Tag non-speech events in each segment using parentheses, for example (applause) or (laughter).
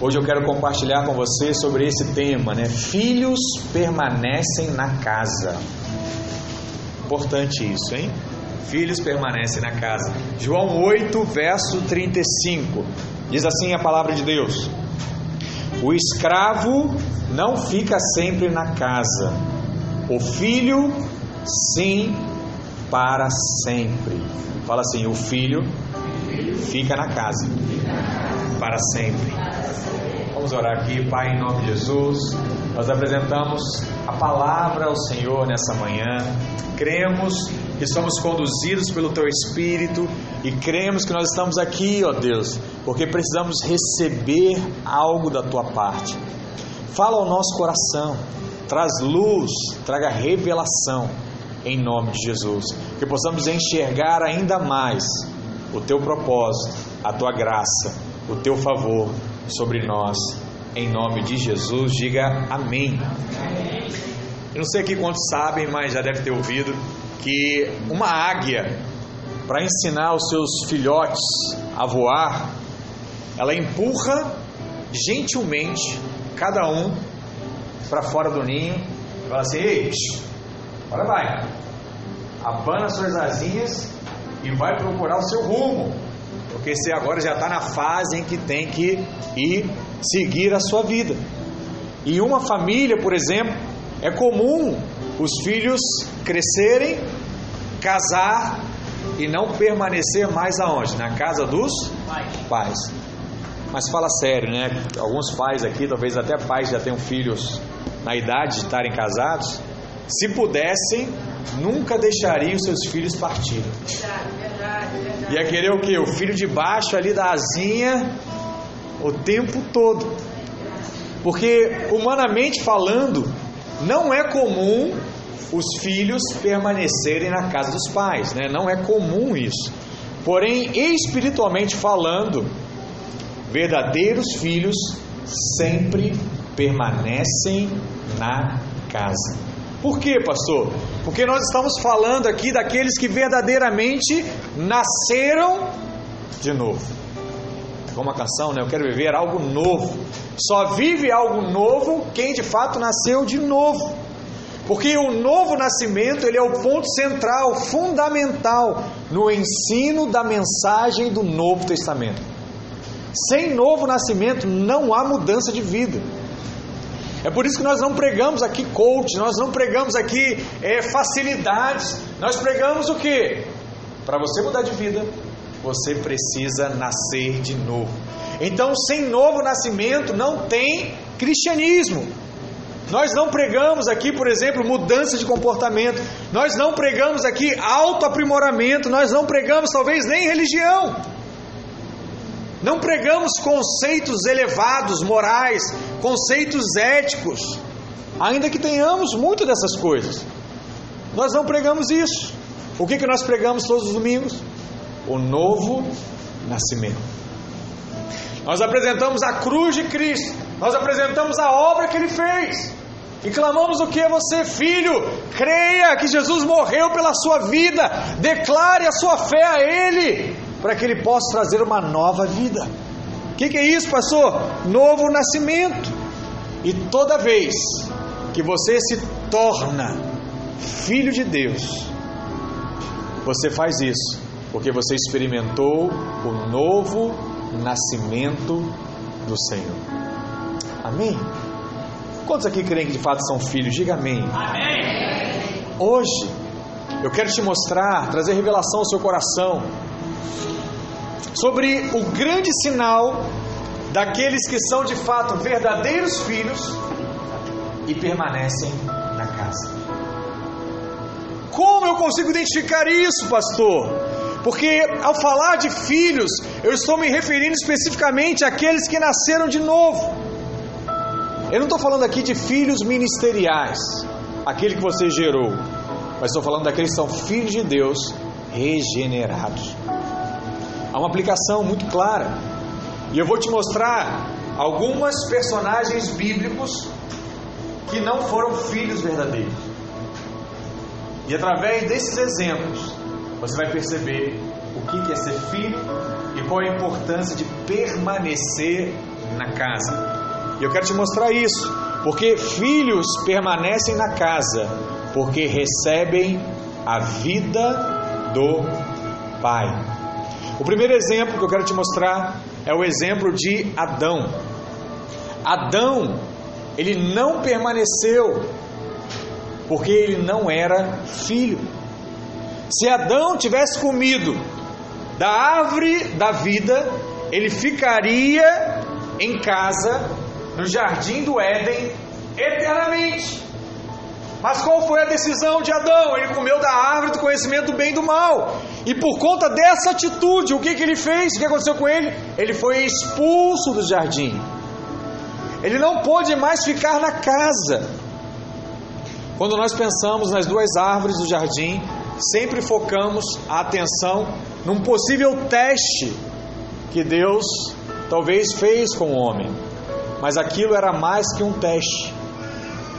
Hoje eu quero compartilhar com você sobre esse tema, né? Filhos permanecem na casa. Importante isso, hein? Filhos permanecem na casa. João 8, verso 35. Diz assim a palavra de Deus: O escravo não fica sempre na casa, o filho, sim, para sempre. Fala assim: o filho fica na casa para sempre. Vamos orar aqui, Pai, em nome de Jesus. Nós apresentamos a palavra ao Senhor nessa manhã. Cremos que somos conduzidos pelo Teu Espírito e cremos que nós estamos aqui, ó Deus, porque precisamos receber algo da Tua parte. Fala ao nosso coração, traz luz, traga revelação em nome de Jesus. Que possamos enxergar ainda mais o Teu propósito, a Tua graça, o Teu favor sobre nós. Em nome de Jesus, diga amém. Eu não sei aqui quantos sabem, mas já deve ter ouvido que uma águia, para ensinar os seus filhotes a voar, ela empurra gentilmente cada um para fora do ninho e fala assim: Ei, agora vai, abana suas asinhas e vai procurar o seu rumo, porque você agora já está na fase em que tem que ir seguir a sua vida. E uma família, por exemplo, é comum os filhos crescerem, casar e não permanecer mais aonde? Na casa dos pais. Mas fala sério, né? Alguns pais aqui, talvez até pais já tenham filhos na idade de estarem casados, se pudessem, nunca deixariam seus filhos partirem. Ia querer o que? O filho de baixo ali da asinha o tempo todo. Porque, humanamente falando, não é comum os filhos permanecerem na casa dos pais, né? não é comum isso. Porém, espiritualmente falando, verdadeiros filhos sempre permanecem na casa. Por quê, pastor? Porque nós estamos falando aqui daqueles que verdadeiramente nasceram de novo. É como a canção, né? Eu quero viver algo novo. Só vive algo novo quem de fato nasceu de novo. Porque o novo nascimento, ele é o ponto central, fundamental no ensino da mensagem do Novo Testamento. Sem novo nascimento não há mudança de vida. É por isso que nós não pregamos aqui coach, nós não pregamos aqui é, facilidades, nós pregamos o que? Para você mudar de vida, você precisa nascer de novo. Então, sem novo nascimento, não tem cristianismo. Nós não pregamos aqui, por exemplo, mudança de comportamento, nós não pregamos aqui autoaprimoramento, nós não pregamos talvez nem religião. Não pregamos conceitos elevados, morais, conceitos éticos, ainda que tenhamos muito dessas coisas. Nós não pregamos isso. O que, que nós pregamos todos os domingos? O novo nascimento. Nós apresentamos a cruz de Cristo, nós apresentamos a obra que Ele fez. E clamamos o que é você, filho? Creia que Jesus morreu pela sua vida, declare a sua fé a Ele, para que Ele possa trazer uma nova vida. O que, que é isso, pastor? Novo nascimento. E toda vez que você se torna filho de Deus, você faz isso porque você experimentou o novo nascimento do Senhor. Amém? Quantos aqui creem que de fato são filhos? Diga amém. Amém. Hoje eu quero te mostrar, trazer revelação ao seu coração sobre o grande sinal daqueles que são de fato verdadeiros filhos e permanecem na casa. Como eu consigo identificar isso, pastor? Porque ao falar de filhos, eu estou me referindo especificamente àqueles que nasceram de novo. Eu não estou falando aqui de filhos ministeriais, aquele que você gerou, mas estou falando daqueles que são filhos de Deus regenerados. Há uma aplicação muito clara, e eu vou te mostrar algumas personagens bíblicos que não foram filhos verdadeiros. E através desses exemplos, você vai perceber o que é ser filho e qual é a importância de permanecer na casa. E eu quero te mostrar isso, porque filhos permanecem na casa, porque recebem a vida do Pai. O primeiro exemplo que eu quero te mostrar é o exemplo de Adão. Adão, ele não permaneceu porque ele não era filho. Se Adão tivesse comido da árvore da vida, ele ficaria em casa, no jardim do Éden, eternamente. Mas qual foi a decisão de Adão? Ele comeu da árvore do conhecimento do bem e do mal. E por conta dessa atitude, o que, que ele fez? O que aconteceu com ele? Ele foi expulso do jardim. Ele não pôde mais ficar na casa. Quando nós pensamos nas duas árvores do jardim, sempre focamos a atenção num possível teste que Deus talvez fez com o homem. Mas aquilo era mais que um teste.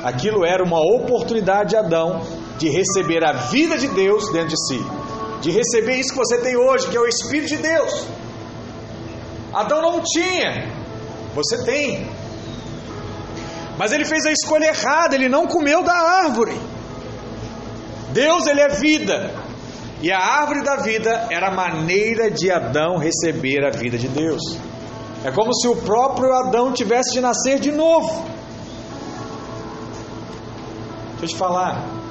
Aquilo era uma oportunidade de Adão de receber a vida de Deus dentro de si. De receber isso que você tem hoje, que é o Espírito de Deus. Adão não tinha, você tem. Mas ele fez a escolha errada, ele não comeu da árvore. Deus, ele é vida. E a árvore da vida era a maneira de Adão receber a vida de Deus. É como se o próprio Adão tivesse de nascer de novo. Deixa eu te falar.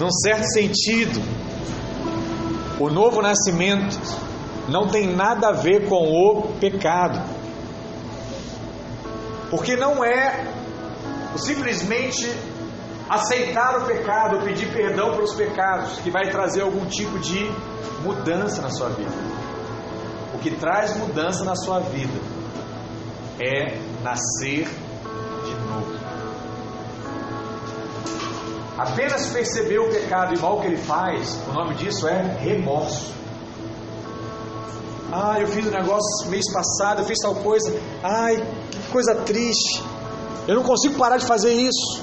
Num certo sentido, o novo nascimento não tem nada a ver com o pecado. Porque não é simplesmente aceitar o pecado, pedir perdão pelos pecados, que vai trazer algum tipo de mudança na sua vida. O que traz mudança na sua vida é nascer de novo. Apenas perceber o pecado e mal que ele faz, o nome disso é remorso. Ah, eu fiz um negócio mês passado, eu fiz tal coisa. Ai, que coisa triste. Eu não consigo parar de fazer isso.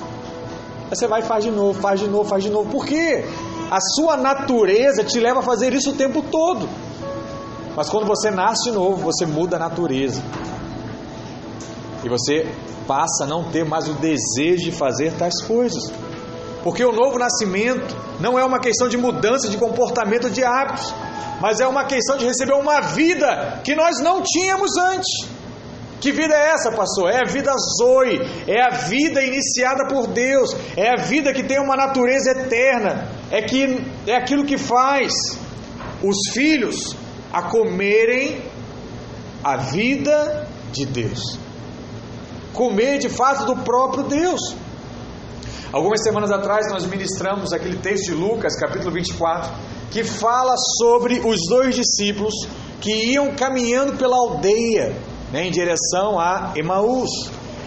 Aí você vai e faz de novo, faz de novo, faz de novo. Por quê? A sua natureza te leva a fazer isso o tempo todo. Mas quando você nasce de novo, você muda a natureza. E você passa a não ter mais o desejo de fazer tais coisas. Porque o novo nascimento não é uma questão de mudança de comportamento de hábitos, mas é uma questão de receber uma vida que nós não tínhamos antes. Que vida é essa, pastor? É a vida Zoe, é a vida iniciada por Deus, é a vida que tem uma natureza eterna, é, que, é aquilo que faz os filhos a comerem a vida de Deus, comer de fato do próprio Deus. Algumas semanas atrás nós ministramos aquele texto de Lucas, capítulo 24, que fala sobre os dois discípulos que iam caminhando pela aldeia né, em direção a Emaús.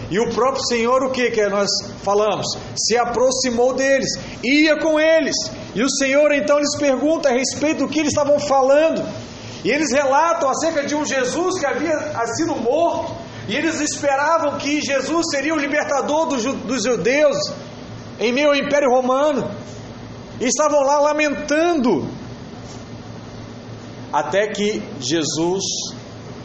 E o próprio Senhor, o que que nós falamos? Se aproximou deles, ia com eles. E o Senhor então lhes pergunta a respeito do que eles estavam falando. E eles relatam acerca de um Jesus que havia sido morto. E eles esperavam que Jesus seria o libertador dos judeus em meio ao Império Romano. E estavam lá lamentando. Até que Jesus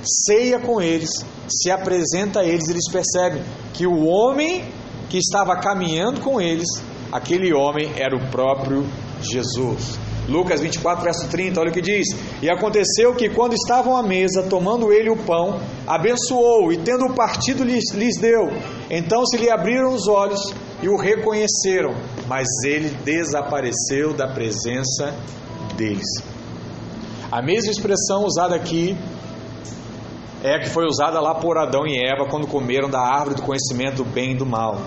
ceia com eles, se apresenta a eles, eles percebem que o homem que estava caminhando com eles, aquele homem era o próprio Jesus. Lucas 24, verso 30, olha o que diz: E aconteceu que, quando estavam à mesa, tomando ele o pão, abençoou e, tendo partido, lhes, lhes deu. Então se lhe abriram os olhos e o reconheceram, mas ele desapareceu da presença deles. A mesma expressão usada aqui é a que foi usada lá por Adão e Eva quando comeram da árvore do conhecimento do bem e do mal.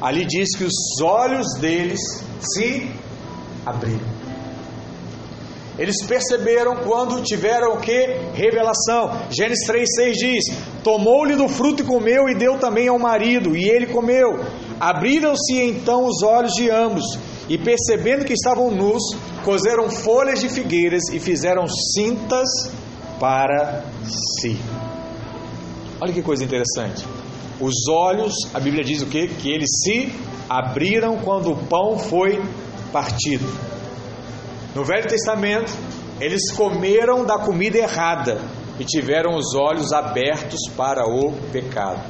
Ali diz que os olhos deles se abriram. Eles perceberam quando tiveram o que? Revelação. Gênesis 3,6 diz: Tomou-lhe do fruto e comeu, e deu também ao marido, e ele comeu. Abriram-se então os olhos de ambos, e percebendo que estavam nus, coseram folhas de figueiras e fizeram cintas para si. Olha que coisa interessante. Os olhos, a Bíblia diz o que? Que eles se abriram quando o pão foi partido. No Velho Testamento, eles comeram da comida errada e tiveram os olhos abertos para o pecado.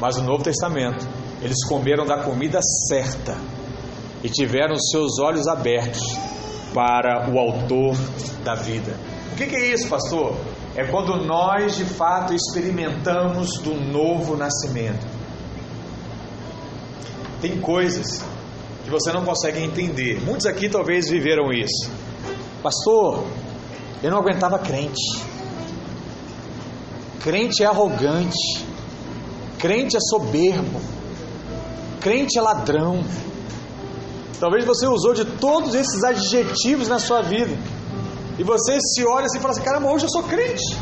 Mas no Novo Testamento, eles comeram da comida certa e tiveram seus olhos abertos para o Autor da vida. O que, é isso, pastor? É quando nós de fato experimentamos do novo nascimento. Tem coisas que você não consegue entender. Muitos aqui talvez viveram isso. Pastor, eu não aguentava crente. Crente é arrogante. Crente é soberbo. Crente é ladrão. Talvez você usou de todos esses adjetivos na sua vida. E você se olha assim e fala assim: caramba, hoje eu sou crente.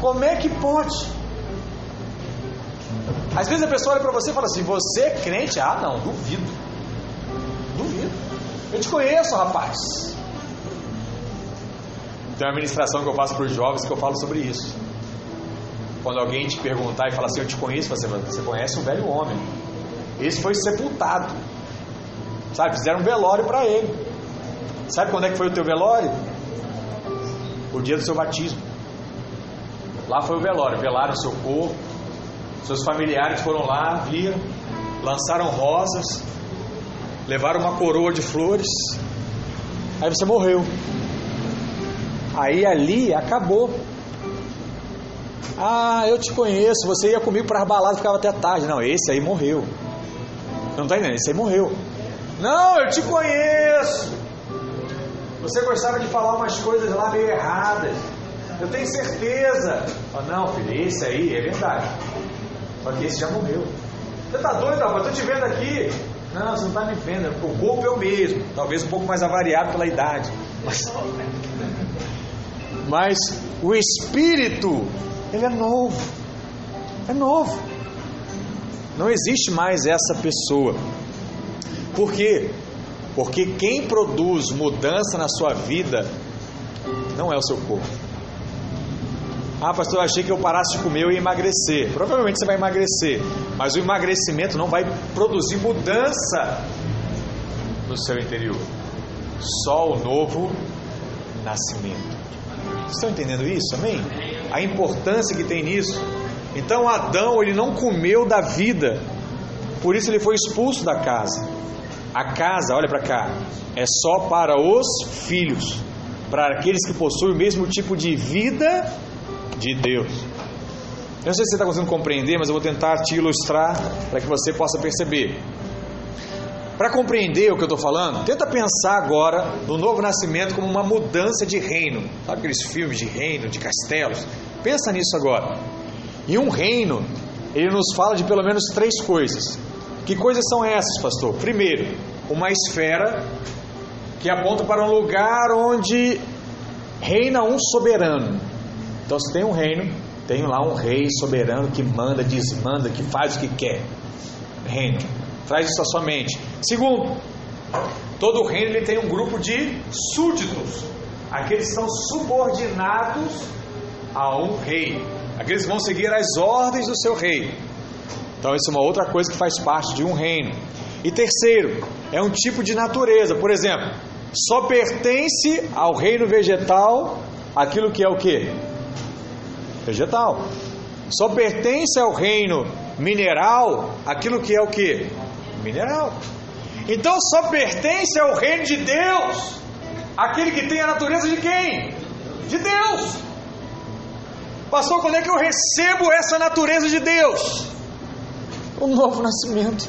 Como é que pode? Às vezes a pessoa olha para você e fala assim: Você é crente? Ah, não, duvido. Duvido. Eu te conheço, rapaz. Tem uma ministração que eu faço para os jovens que eu falo sobre isso. Quando alguém te perguntar e falar assim: Eu te conheço, você, você conhece um velho homem. Esse foi sepultado. Sabe, fizeram um velório para ele. Sabe quando é que foi o teu velório? O dia do seu batismo. Lá foi o velório, velaram seu corpo. Seus familiares foram lá, viram, lançaram rosas, levaram uma coroa de flores. Aí você morreu. Aí ali acabou. Ah, eu te conheço, você ia comigo para as baladas, ficava até tarde. Não, esse aí morreu. Não está entendendo? Esse aí morreu. Não, eu te conheço. Você gostava de falar umas coisas lá meio erradas. Eu tenho certeza. Oh, não, filho, esse aí é verdade. Só que esse já morreu. Você tá doido, rapaz? Tô te vendo aqui. Não, você não está me vendo. O corpo é o mesmo. Talvez um pouco mais avariado pela idade. Mas, mas o espírito, ele é novo. É novo. Não existe mais essa pessoa. Por quê? Porque quem produz mudança na sua vida não é o seu corpo. Ah, pastor, eu achei que eu parasse de comer e ia emagrecer. Provavelmente você vai emagrecer, mas o emagrecimento não vai produzir mudança no seu interior. Só o novo nascimento. Estão entendendo isso? Amém? A importância que tem nisso. Então Adão, ele não comeu da vida, por isso ele foi expulso da casa. A casa, olha para cá, é só para os filhos, para aqueles que possuem o mesmo tipo de vida de Deus. Eu não sei se você está conseguindo compreender, mas eu vou tentar te ilustrar para que você possa perceber. Para compreender o que eu estou falando, tenta pensar agora no novo nascimento como uma mudança de reino. Sabe aqueles filmes de reino, de castelos? Pensa nisso agora. E um reino, ele nos fala de pelo menos três coisas. Que coisas são essas, pastor? Primeiro, uma esfera que aponta para um lugar onde reina um soberano. Então, se tem um reino, tem lá um rei soberano que manda, desmanda, que faz o que quer. Reino. Traz isso à sua mente. Segundo, todo reino ele tem um grupo de súditos. Aqueles que são subordinados a um rei. Aqueles que vão seguir as ordens do seu rei. Então, isso é uma outra coisa que faz parte de um reino. E terceiro, é um tipo de natureza. Por exemplo, só pertence ao reino vegetal aquilo que é o que? Vegetal. Só pertence ao reino mineral aquilo que é o que? Mineral. Então só pertence ao reino de Deus aquele que tem a natureza de quem? De Deus. Pastor, quando é que eu recebo essa natureza de Deus? O novo nascimento.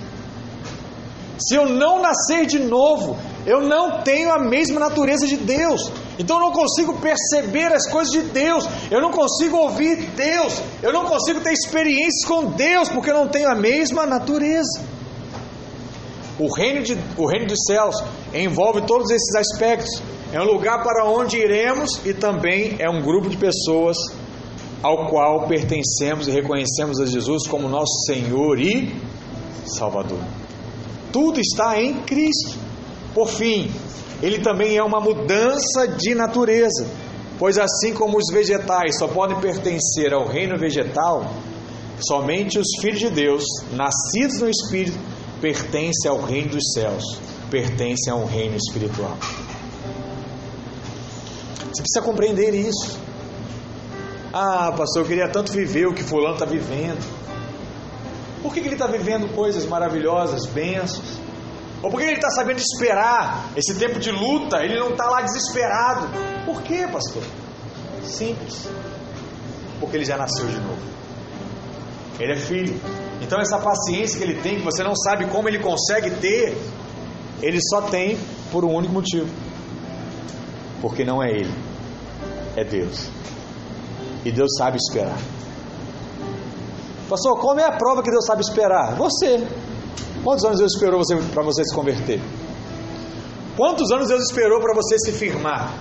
Se eu não nascer de novo, eu não tenho a mesma natureza de Deus. Então eu não consigo perceber as coisas de Deus. Eu não consigo ouvir Deus. Eu não consigo ter experiências com Deus porque eu não tenho a mesma natureza. O reino, de, o reino dos céus envolve todos esses aspectos. É um lugar para onde iremos e também é um grupo de pessoas ao qual pertencemos e reconhecemos a Jesus como nosso Senhor e Salvador. Tudo está em Cristo. Por fim, ele também é uma mudança de natureza, pois assim como os vegetais só podem pertencer ao reino vegetal, somente os filhos de Deus, nascidos no Espírito, pertencem ao reino dos céus. pertencem a um reino espiritual. Você precisa compreender isso. Ah, pastor, eu queria tanto viver o que fulano está vivendo. Por que, que ele está vivendo coisas maravilhosas, bênçãos? Ou por que ele está sabendo esperar esse tempo de luta? Ele não está lá desesperado. Por quê, pastor? Simples. Porque ele já nasceu de novo. Ele é filho. Então essa paciência que ele tem, que você não sabe como ele consegue ter, ele só tem por um único motivo. Porque não é ele, é Deus. E Deus sabe esperar. Pastor, como é a prova que Deus sabe esperar? Você. Quantos anos Deus esperou você, para você se converter? Quantos anos Deus esperou para você se firmar?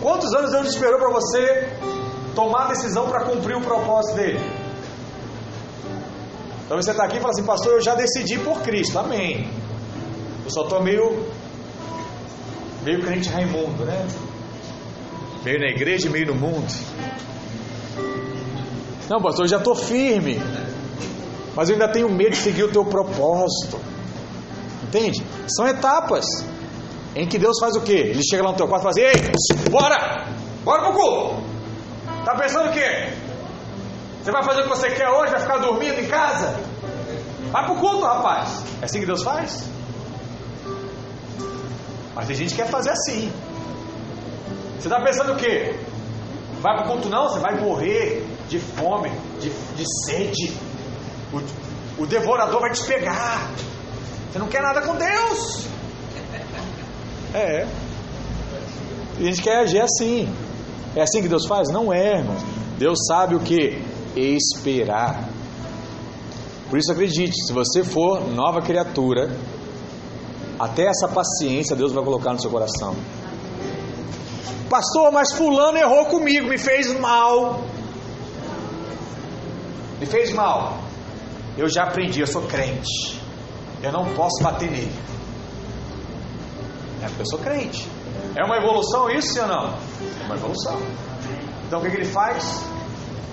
Quantos anos Deus esperou para você tomar a decisão para cumprir o propósito dele? Então você está aqui e fala assim, pastor, eu já decidi por Cristo, amém. Eu só estou meio, meio crente Raimundo, né? Meio na igreja e meio no mundo. Não, pastor, eu já estou firme. Mas eu ainda tenho medo de seguir o teu propósito. Entende? São etapas em que Deus faz o quê? Ele chega lá no teu quarto e fala assim: Ei, bora! Bora pro culto! Tá pensando o quê? Você vai fazer o que você quer hoje? Vai ficar dormindo em casa? Vai pro culto, rapaz. É assim que Deus faz? Mas tem gente que quer fazer assim. Você está pensando o quê? Vai pro culto não? Você vai morrer de fome, de, de sede. O, o devorador vai te pegar. Você não quer nada com Deus. É. A gente quer agir assim. É assim que Deus faz? Não é, irmão. Deus sabe o que? Esperar. Por isso acredite, se você for nova criatura, até essa paciência Deus vai colocar no seu coração. Pastor, mas fulano errou comigo, me fez mal. Me fez mal. Eu já aprendi, eu sou crente. Eu não posso bater nele. É porque eu sou crente. É uma evolução isso, ou não? É uma evolução. Então o que, que ele faz?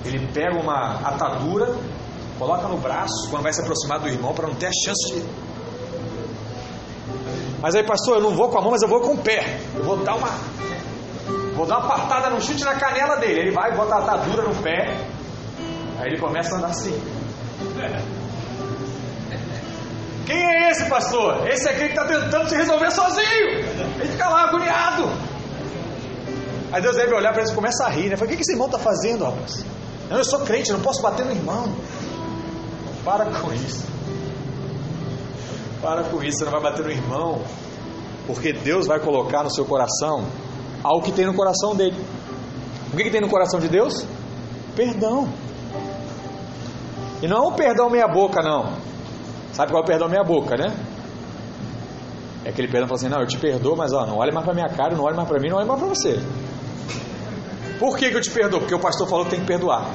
Ele pega uma atadura, coloca no braço quando vai se aproximar do irmão para não ter a chance de. Mas aí, pastor, eu não vou com a mão, mas eu vou com o pé. Eu vou dar uma. Vou dar uma partada no chute na canela dele. Ele vai, bota a atadura no pé. Aí ele começa a andar assim. (laughs) Quem é esse, pastor? Esse aqui que está tentando se resolver sozinho. Ele fica lá agoniado. Aí Deus deve olhar para ele e começa a rir, né? Fala, o que esse irmão está fazendo, rapaz? Eu sou crente, eu não posso bater no irmão. Para com isso. Para com isso, você não vai bater no irmão. Porque Deus vai colocar no seu coração algo que tem no coração dele. O que, que tem no coração de Deus? Perdão. E não é um perdão meia boca, não. Sabe qual é o perdão meia boca, né? É aquele perdão que fala assim, não, eu te perdoo, mas ó, não olhe mais para minha cara, não olhe mais para mim, não olhe mais para você. Por que, que eu te perdoo? Porque o pastor falou que tem que perdoar.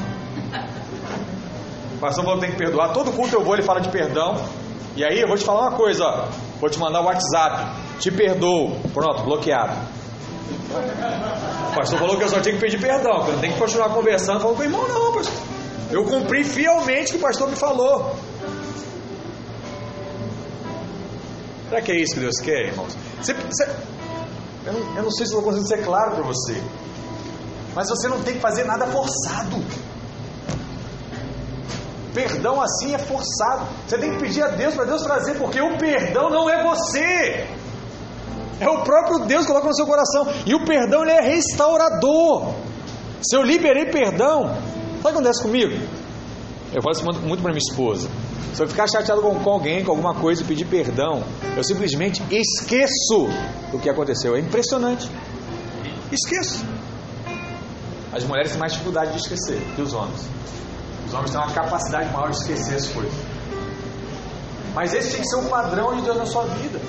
O pastor falou que tem que perdoar. Todo culto eu vou, ele fala de perdão. E aí eu vou te falar uma coisa, ó. Vou te mandar o WhatsApp. Te perdoo. Pronto, bloqueado. O pastor falou que eu só tinha que pedir perdão, que eu não tenho que continuar conversando. Falou com o irmão, não, pastor. Eu cumpri fielmente o que o pastor me falou. Será que é isso que Deus quer, irmãos? Você, você, eu, não, eu não sei se estou conseguindo ser claro para você. Mas você não tem que fazer nada forçado. Perdão assim é forçado. Você tem que pedir a Deus para Deus trazer, porque o perdão não é você. É o próprio Deus que coloca no seu coração. E o perdão ele é restaurador. Se eu liberei perdão, sabe o que acontece comigo? Eu falo isso muito para minha esposa. Se eu ficar chateado com, alguém, com alguma coisa e pedir perdão, eu simplesmente esqueço o que aconteceu. É impressionante. Esqueço. As mulheres têm mais dificuldade de esquecer que os homens. Os homens têm uma capacidade maior de esquecer as coisas. Mas esse tem que ser o padrão de Deus na sua vida.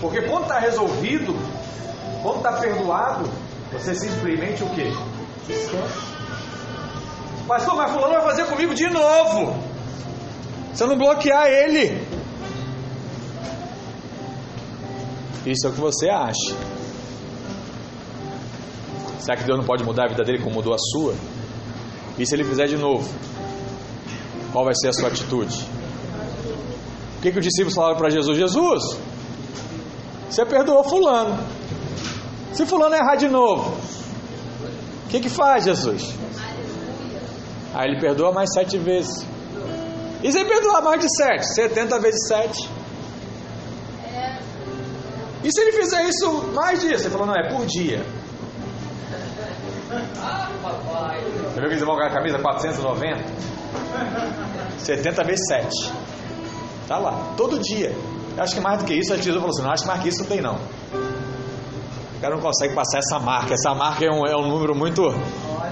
Porque quando está resolvido, quando está perdoado, você simplesmente o quê? Esquece. Pastor, mas fulano vai fazer comigo de novo. Se eu não bloquear ele. Isso é o que você acha. Será que Deus não pode mudar a vida dele como mudou a sua? E se ele fizer de novo? Qual vai ser a sua atitude? O que, que os discípulos falaram para Jesus? Jesus, Você perdoou fulano. Se fulano errar de novo, o que, que faz, Jesus? Aí ele perdoa mais sete vezes. E se ele perdoar mais de sete? Setenta vezes sete. E se ele fizer isso mais dias? Você falou, não, é por dia. Você viu que eles vão a camisa? 490? 70 vezes 7. Tá lá, todo dia. Eu acho que mais do que isso, a Jesus falou assim: não acho que mais que isso não tem não. O cara não consegue passar essa marca. Essa marca é um, é um número muito,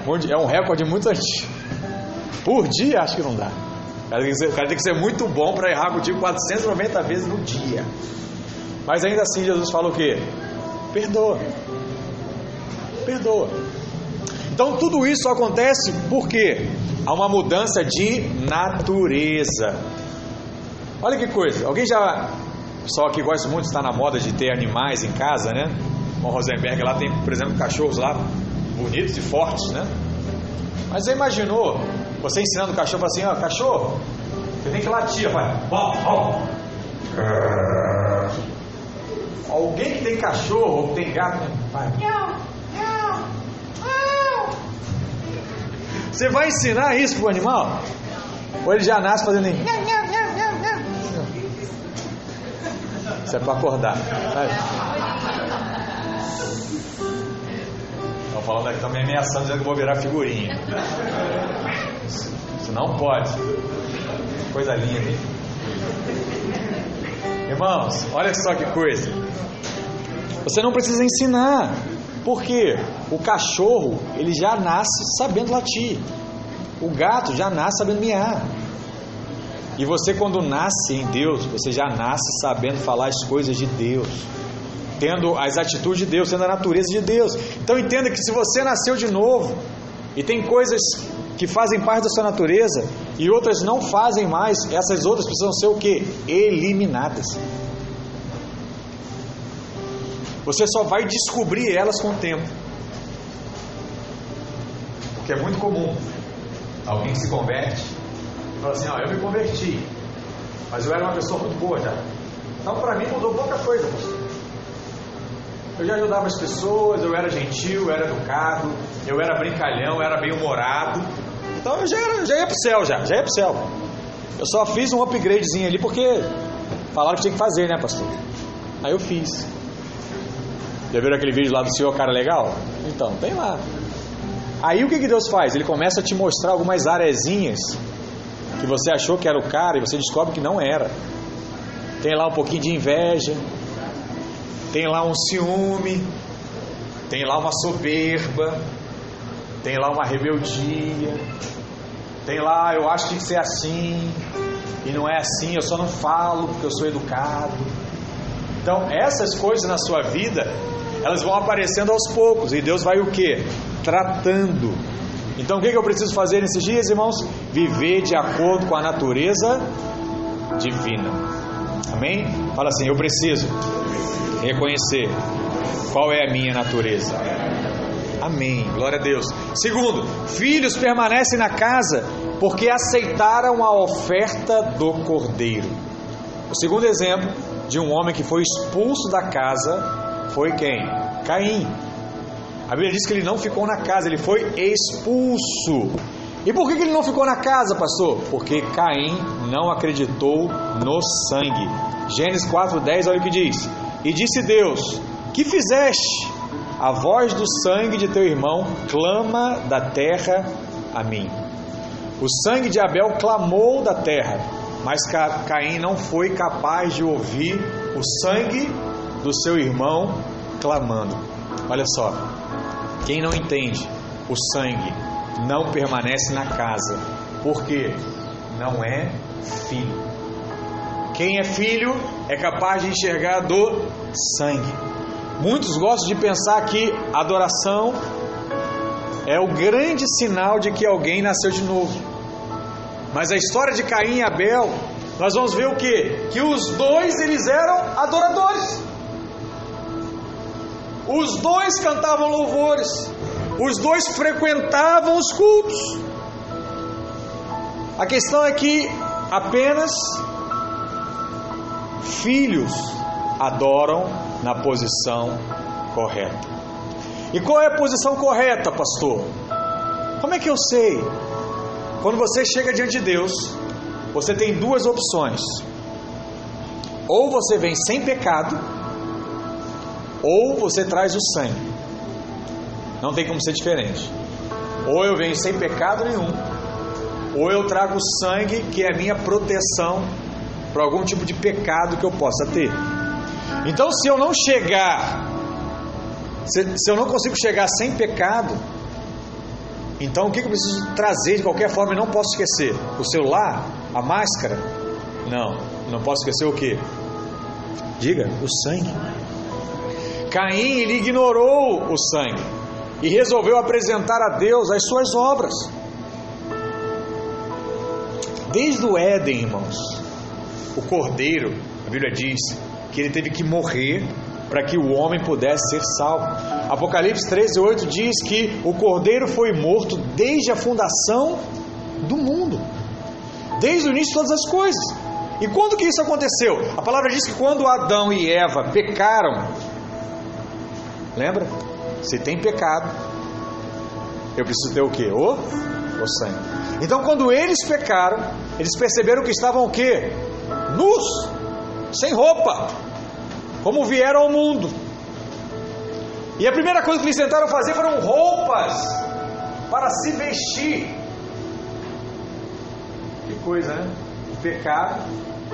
muito. É um recorde muito antigo. Por dia, acho que não dá. O cara tem que ser, cara tem que ser muito bom para errar contigo 490 vezes no dia. Mas ainda assim Jesus fala o quê? Perdoa. Perdoa. Então tudo isso acontece porque há uma mudança de natureza. Olha que coisa. Alguém já. Só que gosta muito, está na moda de ter animais em casa, né? O Rosenberg lá tem, por exemplo, cachorros lá bonitos e fortes, né? Mas você imaginou você ensinando o cachorro assim, ó, cachorro, você tem que latir, vai. Alguém que tem cachorro ou tem gato, vai. Você vai ensinar isso pro animal? Ou ele já nasce fazendo isso? Isso é para acordar. Estão falando aqui, estão me ameaçando dizendo que vou virar figurinha. Isso não pode. Coisa linda, hein? Irmãos, olha só que coisa. Você não precisa ensinar. Porque o cachorro, ele já nasce sabendo latir. O gato já nasce sabendo miar. E você quando nasce em Deus, você já nasce sabendo falar as coisas de Deus. Tendo as atitudes de Deus, tendo a natureza de Deus. Então entenda que se você nasceu de novo e tem coisas que fazem parte da sua natureza e outras não fazem mais, essas outras precisam ser o que? Eliminadas. Você só vai descobrir elas com o tempo. Porque é muito comum alguém se converte e fala assim: Ó, eu me converti, mas eu era uma pessoa muito boa já. Então, para mim, mudou pouca coisa. Eu já ajudava as pessoas, eu era gentil, eu era educado, eu era brincalhão, eu era bem-humorado. Então, eu já, era, já ia pro céu, já, já ia pro céu. Eu só fiz um upgradezinho ali porque falaram que tinha que fazer, né, pastor? Aí eu fiz. Já viram aquele vídeo lá do senhor cara legal? Então, tem lá. Aí o que, que Deus faz? Ele começa a te mostrar algumas arezinhas que você achou que era o cara e você descobre que não era. Tem lá um pouquinho de inveja, tem lá um ciúme, tem lá uma soberba, tem lá uma rebeldia, tem lá eu acho que tem que ser assim, e não é assim, eu só não falo porque eu sou educado. Então, essas coisas na sua vida, elas vão aparecendo aos poucos e Deus vai o que? Tratando. Então o que, eu preciso fazer nesses dias, irmãos? Viver de acordo com a natureza divina. Amém? Fala assim: eu preciso reconhecer qual é a minha natureza. Amém. Glória a Deus. Segundo, filhos permanecem na casa porque aceitaram a oferta do cordeiro. O segundo exemplo de um homem que foi expulso da casa foi quem? Caim. A Bíblia diz que ele não ficou na casa, ele foi expulso. E por que ele não ficou na casa, pastor? Porque Caim não acreditou no sangue. Gênesis 4,10, olha o que diz. E disse Deus: Que fizeste? A voz do sangue de teu irmão clama da terra a mim. O sangue de Abel clamou da terra, mas Caim não foi capaz de ouvir o sangue do seu irmão clamando. Olha só, quem não entende o sangue não permanece na casa, porque não é filho. Quem é filho é capaz de enxergar do sangue. Muitos gostam de pensar que adoração é o grande sinal de que alguém nasceu de novo. Mas a história de Caim e Abel, nós vamos ver o que? Que os dois eles eram adoradores. Os dois cantavam louvores, os dois frequentavam os cultos. A questão é que apenas filhos adoram na posição correta. E qual é a posição correta, pastor? Como é que eu sei? Quando você chega diante de Deus, você tem duas opções. Ou você vem sem pecado, ou você traz o sangue. Não tem como ser diferente. Ou eu venho sem pecado nenhum, ou eu trago sangue, que é a minha proteção para algum tipo de pecado que eu possa ter. Então, se eu não chegar, se, se eu não consigo chegar sem pecado, então o que eu preciso trazer de qualquer forma e não posso esquecer? O celular? A máscara? Não, não posso esquecer o que? Diga, o sangue. Caim ele ignorou o sangue e resolveu apresentar a Deus as suas obras. Desde o Éden, irmãos, o cordeiro, a Bíblia diz que ele teve que morrer para que o homem pudesse ser salvo. Apocalipse 13, 8 diz que o cordeiro foi morto desde a fundação do mundo, desde o início de todas as coisas. E quando que isso aconteceu? A palavra diz que quando Adão e Eva pecaram, lembra? Se tem pecado, eu preciso ter o que? O, o sangue. Então, quando eles pecaram, eles perceberam que estavam o? Nus, sem roupa, como vieram ao mundo. E a primeira coisa que eles tentaram fazer foram roupas para se vestir. Que coisa, né? O pecado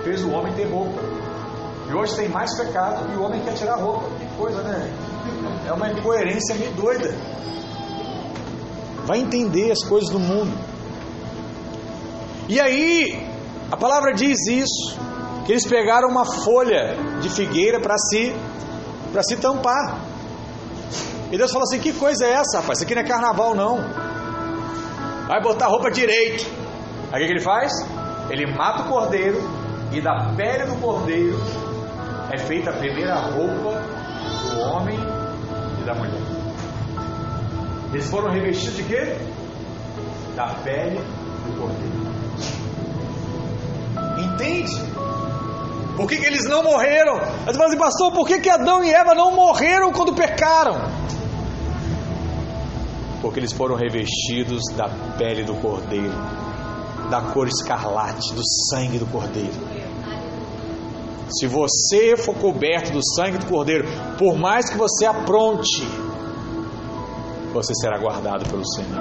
fez o homem ter roupa. E hoje tem mais pecado e o homem quer tirar roupa. Que coisa, né? É uma incoerência meio doida. Vai entender as coisas do mundo. E aí, a palavra diz isso, que eles pegaram uma folha de figueira para se para se tampar. E Deus falou assim: "Que coisa é essa, rapaz? Isso aqui não é carnaval não. Vai botar roupa direito". Aí o que ele faz? Ele mata o cordeiro e da pele do cordeiro é feita a primeira roupa do homem e da mulher. Eles foram revestidos de quê? Da pele do cordeiro. Entende? Por que, que eles não morreram? Mas assim, pastor, por que, que Adão e Eva não morreram quando pecaram? Porque eles foram revestidos da pele do cordeiro, da cor escarlate, do sangue do cordeiro. Se você for coberto do sangue do cordeiro, por mais que você apronte, você será guardado pelo Senhor.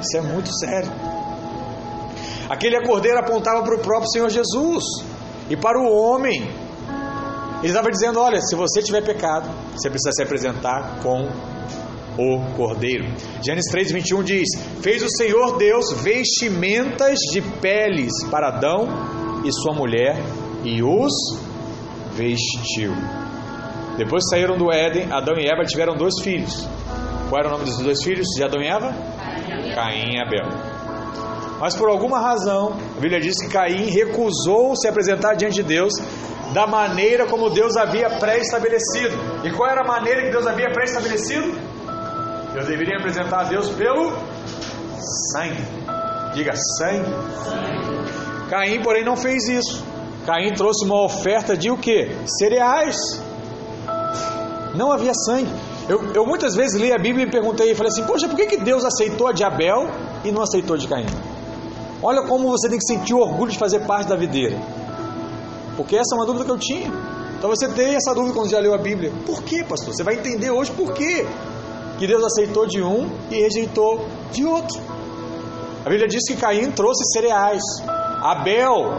Isso é muito sério. Aquele cordeiro apontava para o próprio Senhor Jesus e para o homem. Ele estava dizendo: Olha, se você tiver pecado, você precisa se apresentar com o cordeiro. Gênesis 3, 21 diz: Fez o Senhor Deus vestimentas de peles para Adão e sua mulher e os vestiu. Depois saíram do Éden, Adão e Eva tiveram dois filhos. Qual era o nome dos dois filhos de Adão e Eva? Caim e Abel. Mas por alguma razão, a Bíblia diz que Caim recusou se apresentar diante de Deus da maneira como Deus havia pré-estabelecido. E qual era a maneira que Deus havia pré-estabelecido? Eu deveria apresentar a Deus pelo sangue. Diga sangue. sangue. Caim, porém, não fez isso. Caim trouxe uma oferta de o que? Cereais. Não havia sangue. Eu, eu, muitas vezes li a Bíblia e perguntei e falei assim: Poxa, por que, que Deus aceitou a de Abel e não aceitou de Caim? Olha como você tem que sentir o orgulho de fazer parte da videira. Porque essa é uma dúvida que eu tinha. Então você tem essa dúvida quando já leu a Bíblia. Por que, pastor? Você vai entender hoje por quê. Que Deus aceitou de um e rejeitou de outro. A Bíblia diz que Caim trouxe cereais. Abel,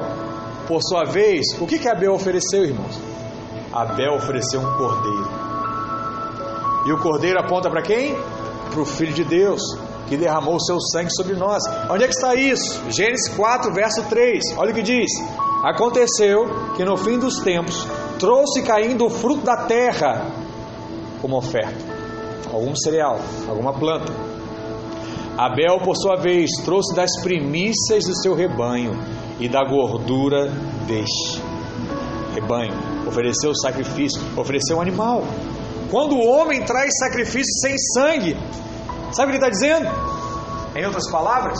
por sua vez, o que, que Abel ofereceu, irmãos? Abel ofereceu um cordeiro. E o cordeiro aponta para quem? Para o Filho de Deus que derramou o seu sangue sobre nós. Onde é que está isso? Gênesis 4, verso 3. Olha o que diz: Aconteceu que no fim dos tempos trouxe caindo o fruto da terra como oferta, algum cereal, alguma planta. Abel, por sua vez, trouxe das primícias do seu rebanho e da gordura deste rebanho. Ofereceu sacrifício, ofereceu um animal. Quando o homem traz sacrifício sem sangue, Sabe o que ele está dizendo? Em outras palavras,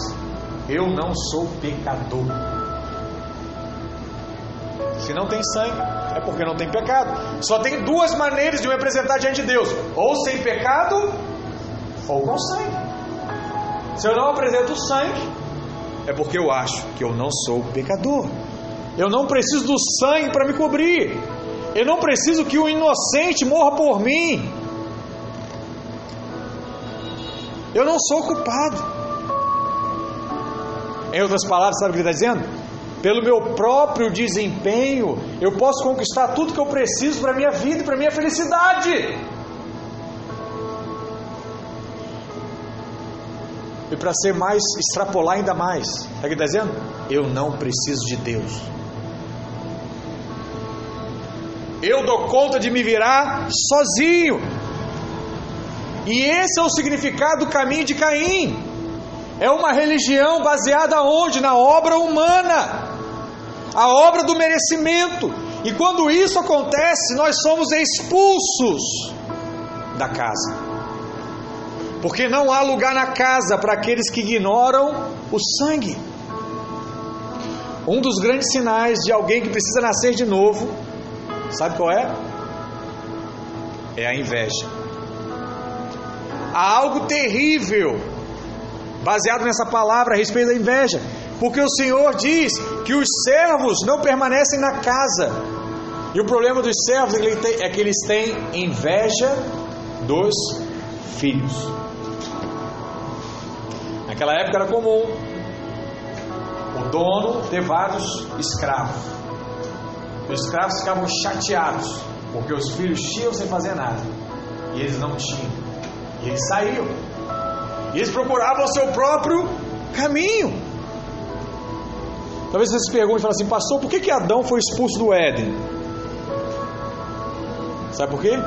eu não sou pecador. Se não tem sangue, É porque não tem pecado. Só tem duas maneiras de me apresentar diante de Deus: ou sem pecado, ou com sangue. Se eu não apresento sangue, é porque eu acho que eu não sou pecador. Eu não preciso do sangue para me cobrir. Eu não preciso que o inocente morra por mim. Eu não sou culpado. Em outras palavras, sabe o que ele está dizendo? Pelo meu próprio desempenho, eu posso conquistar tudo que eu preciso para a minha vida e para a minha felicidade. E para ser mais, extrapolar ainda mais, ele está dizendo? Eu não preciso de Deus. Eu dou conta de me virar sozinho. E esse é o significado do caminho de Caim. É uma religião baseada onde? Na obra humana, a obra do merecimento. E quando isso acontece, nós somos expulsos da casa. Porque não há lugar na casa para aqueles que ignoram o sangue. Um dos grandes sinais de alguém que precisa nascer de novo, sabe qual é? É a inveja. Há algo terrível baseado nessa palavra a respeito da inveja, porque o Senhor diz que os servos não permanecem na casa, e o problema dos servos é que eles têm inveja dos filhos. Naquela época era comum o dono ter vários escravos. Os escravos ficavam chateados porque os filhos tinham sem fazer nada e eles não tinham. E eles saíam e eles procuravam o seu próprio caminho. Talvez você se pergunte e fale assim, pastor, por que, que Adão foi expulso do Éden? Sabe por quê?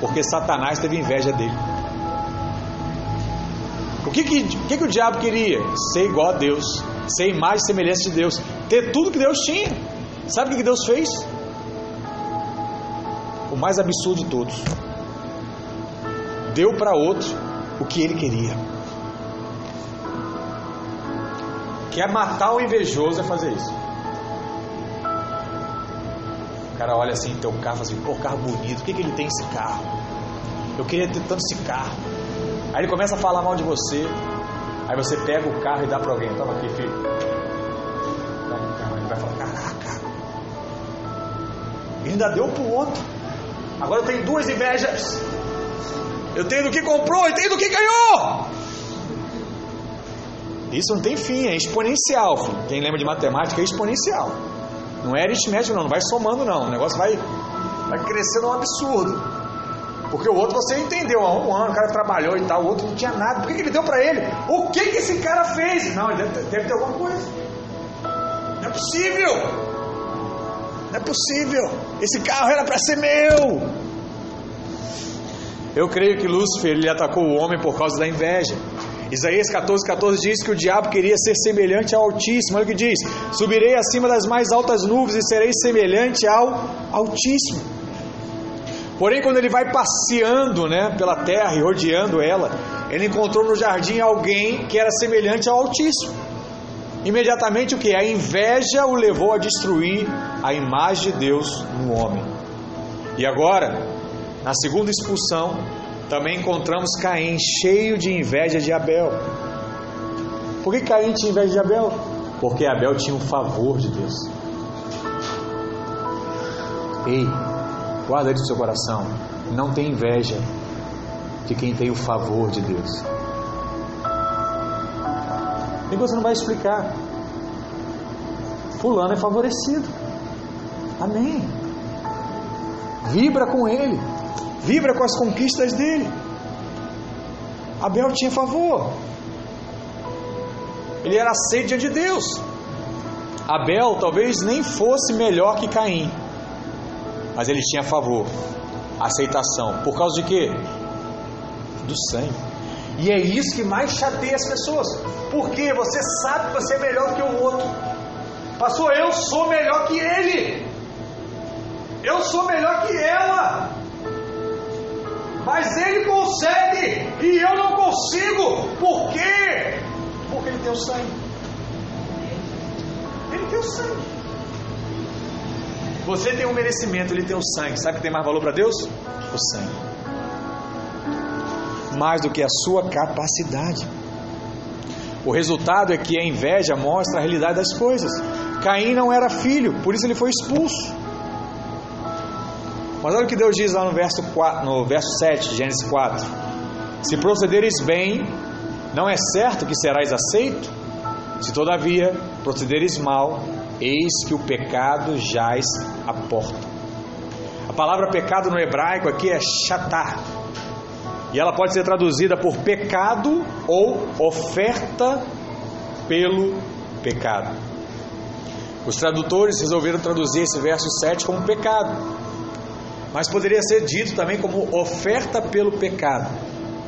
Porque Satanás teve inveja dele. O que, que, que, que o diabo queria? Ser igual a Deus, ser imagem e semelhança de Deus, ter tudo que Deus tinha. Sabe o que, Deus fez? O mais absurdo de todos. Deu para outro o que ele queria. Quer matar o invejoso é fazer isso. O cara olha assim, teu carro, assim, pô, carro bonito, o que, que ele tem esse carro? Eu queria ter tanto esse carro. Aí ele começa a falar mal de você. Aí você pega o carro e dá para alguém. Toma aqui, filho. Ele vai falar, caraca. Ele ainda deu pro outro. Agora eu tenho duas invejas. Eu tenho do que comprou e tenho do que ganhou. Isso não tem fim, é exponencial. Filho. Quem lembra de matemática é exponencial. Não é aritmético, não, não vai somando, não. O negócio vai, vai crescendo um absurdo. Porque o outro você entendeu, há um ano o cara trabalhou e tal, o outro não tinha nada. Por que, que ele deu para ele? O que, que esse cara fez? Não, ele deve, deve ter alguma coisa. Não é possível. Não é possível. Esse carro era para ser meu. Eu creio que Lúcifer ele atacou o homem por causa da inveja. Isaías 14, 14 diz que o diabo queria ser semelhante ao Altíssimo. Olha o que diz: Subirei acima das mais altas nuvens e serei semelhante ao Altíssimo. Porém, quando ele vai passeando né, pela terra e rodeando ela, ele encontrou no jardim alguém que era semelhante ao Altíssimo. Imediatamente o que? A inveja o levou a destruir a imagem de Deus no homem. E agora, na segunda expulsão, também encontramos Caim cheio de inveja de Abel. Por que Caim tinha inveja de Abel? Porque Abel tinha um favor de Deus. Ei, guarda isso no seu coração. Não tem inveja de quem tem o favor de Deus. E você não vai explicar. Fulano é favorecido. Amém. Vibra com ele vibra com as conquistas dele. Abel tinha favor. Ele era diante de Deus. Abel talvez nem fosse melhor que Caim, mas ele tinha favor, aceitação. Por causa de quê? Do sangue. E é isso que mais chateia as pessoas. Porque você sabe que você é melhor que o outro. Pastor, eu sou melhor que ele. Eu sou melhor que ela. Mas ele consegue e eu não consigo. Por quê? Porque ele tem o sangue. Ele tem o sangue. Você tem um merecimento, ele tem o sangue. Sabe o que tem mais valor para Deus? O sangue. Mais do que a sua capacidade. O resultado é que a inveja mostra a realidade das coisas. Caim não era filho, por isso ele foi expulso. Mas olha o que Deus diz lá no verso, 4, no verso 7, Gênesis 4. Se procederes bem, não é certo que serás aceito? Se todavia procederes mal, eis que o pecado jaz à porta. A palavra pecado no hebraico aqui é chatar. E ela pode ser traduzida por pecado ou oferta pelo pecado. Os tradutores resolveram traduzir esse verso 7 como pecado, mas poderia ser dito também como oferta pelo pecado.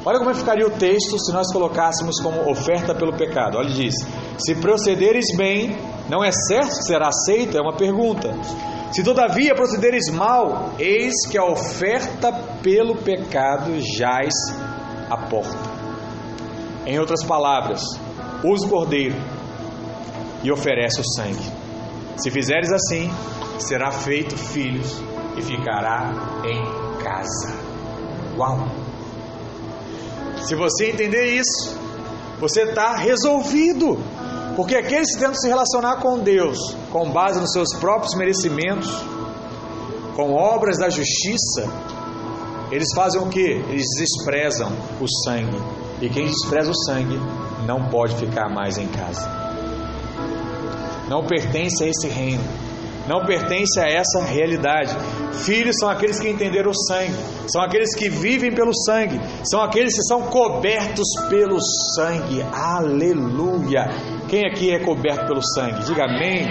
Olha como ficaria o texto se nós colocássemos como oferta pelo pecado. Olha, diz: Se procederes bem, não é certo que será aceito? É uma pergunta. Se todavia procederes mal, eis que a oferta pelo pecado jaz à porta. Em outras palavras, usa o cordeiro e oferece o sangue. Se fizeres assim, será feito filhos e ficará em casa. Uau! Se você entender isso, você está resolvido. Porque aqueles que tentam se relacionar com Deus com base nos seus próprios merecimentos, com obras da justiça, eles fazem o que? Eles desprezam o sangue. E quem despreza o sangue não pode ficar mais em casa. Não pertence a esse reino não pertence a essa realidade. Filhos são aqueles que entenderam o sangue, são aqueles que vivem pelo sangue, são aqueles que são cobertos pelo sangue. Aleluia! Quem aqui é coberto pelo sangue? Diga amém.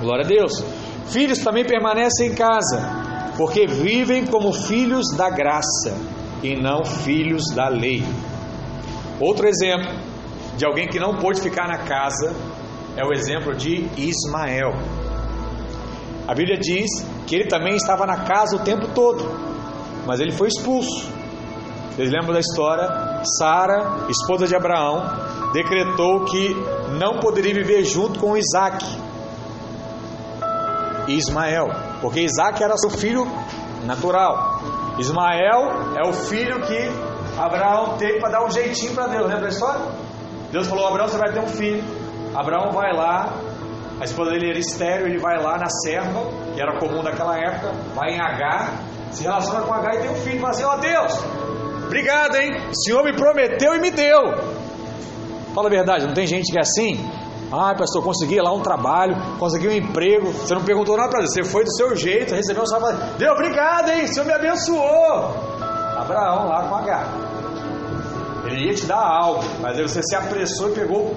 Glória a Deus. Filhos também permanecem em casa, porque vivem como filhos da graça e não filhos da lei. Outro exemplo de alguém que não pôde ficar na casa é o exemplo de Ismael. A Bíblia diz que ele também estava na casa o tempo todo, mas ele foi expulso. Vocês lembram da história? Sara, esposa de Abraão, decretou que não poderia viver junto com Isaac e Ismael, porque Isaac era seu filho natural. Ismael é o filho que Abraão teve para dar um jeitinho para Deus. Lembra da história? Deus falou: Abraão, você vai ter um filho. Abraão vai lá, a esposa dele era estéreo, ele vai lá na serva, que era comum naquela época, vai em H, se relaciona com H e tem um filho, fala assim, ó oh, Deus, obrigado, hein? O Senhor me prometeu e me deu. Fala a verdade, não tem gente que é assim? Ah, pastor, consegui lá um trabalho, consegui um emprego, você não perguntou nada para Deus, você foi do seu jeito, recebeu um salário, Deus, obrigado, hein? O Senhor me abençoou. Abraão lá com H. Ele ia te dar algo, mas aí você se apressou e pegou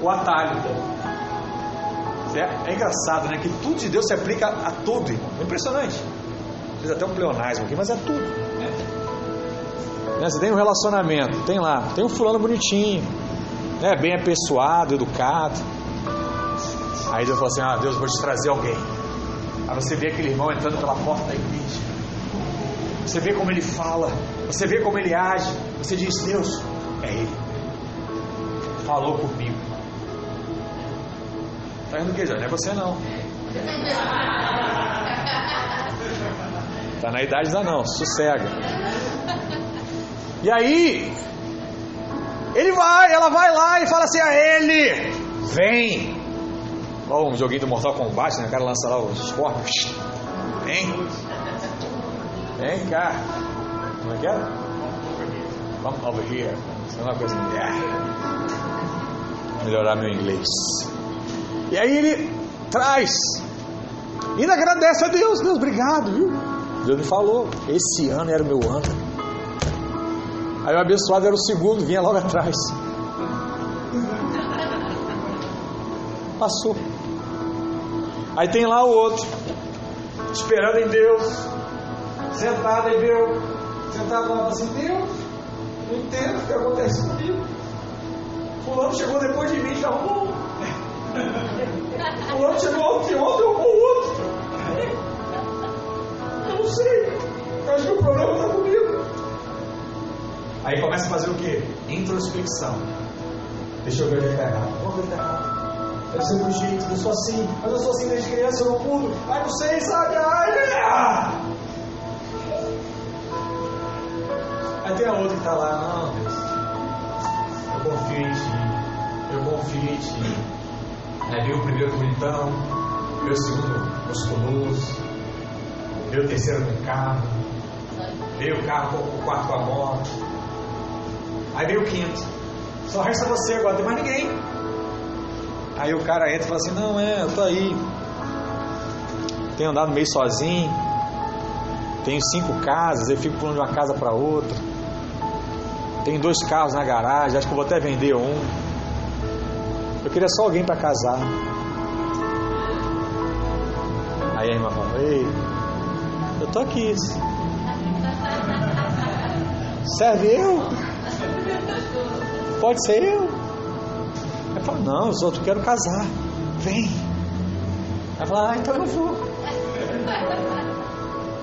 o atalho. É, é, engraçado, né? Que tudo de Deus se aplica a tudo, irmão. É impressionante. Fiz até um pleonasmo aqui, mas é tudo. Né? Você tem um relacionamento, tem lá, tem um fulano bonitinho, né? bem apessoado, educado. Aí Deus fala assim: Ah, Deus, vou te trazer alguém. Aí você vê aquele irmão entrando pela porta da igreja. Você vê como ele fala, você vê como ele age. Você diz: Deus, é ele. Falou comigo. Tá indo o que, Não é você não. Tá na idade da não, sossega. E aí, ele vai, ela vai lá e fala assim a ele: Vem. Igual um joguinho do Mortal Kombat, né? O cara lança lá os esportes. Vem. Vem cá. Como é que é? Come over here. Isso é uma coisa. Melhorar meu inglês. E aí ele traz. E agradece a Deus. Deus, obrigado, viu? Deus me falou. Esse ano era o meu ano. Aí o abençoado era o segundo, vinha logo atrás. (laughs) Passou. Aí tem lá o outro, esperando em Deus, sentado em Deus, sentado lá assim, Deus, não entendo o que acontece comigo. Fulano chegou depois de mim, já arrumou. O outro chegou ontem, ontem ou o outro. Eu não sei. Eu acho que o problema está comigo. Aí começa a fazer o quê? Introspecção. Deixa eu ver onde está errado. Vamos ver onde está errado. Ser meu jeito, eu sou assim, mas eu sou assim desde criança, eu não mudo. Ai, não sei, sabe? Ai, ah! Aí tem a outra que está lá, não, Deus, eu confio em ti, eu confio em ti. Aí veio o primeiro bonitão, o segundo musculoso, o terceiro com carro, veio o carro o quarto com a moto, aí veio o quinto. Só resta você agora, tem mais ninguém. Aí o cara entra e fala assim, não é, eu tô aí. Tenho andado meio sozinho, tenho cinco casas, eu fico pulando de uma casa para outra. Tem dois carros na garagem, acho que eu vou até vender um. Eu queria só alguém para casar. Aí a irmã fala, ei, eu tô aqui. Serve eu? Pode ser eu? Ela fala, não, os outros quero casar. Vem. Ela fala, ah, então eu vou.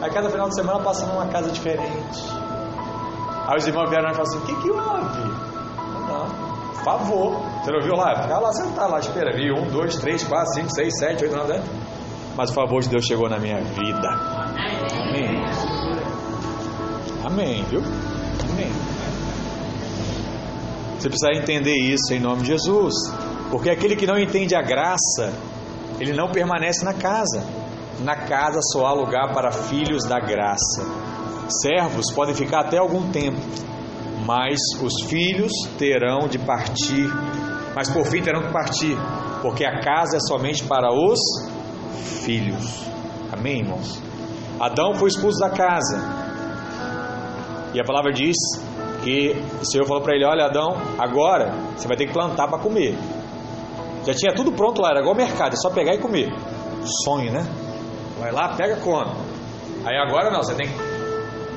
Aí cada final de semana passa numa casa diferente. Aí os irmãos vieram e falaram assim: o que, que houve? Não, favor. Você não viu lá? Fica lá sentado lá, espera. Vi um, dois, três, quatro, cinco, seis, sete, oito, nove, dez. Mas o favor de Deus chegou na minha vida. Amém. Amém, viu? Amém. Você precisa entender isso em nome de Jesus. Porque aquele que não entende a graça, ele não permanece na casa. Na casa só há lugar para filhos da graça. Servos podem ficar até algum tempo, mas os filhos terão de partir. Mas por fim terão que partir, porque a casa é somente para os filhos. Amém, irmãos? Adão foi expulso da casa. E a palavra diz que o Senhor falou para ele: Olha, Adão, agora você vai ter que plantar para comer. Já tinha tudo pronto lá, era igual mercado, é só pegar e comer. Sonho, né? Vai lá, pega, come. Aí agora não, você tem que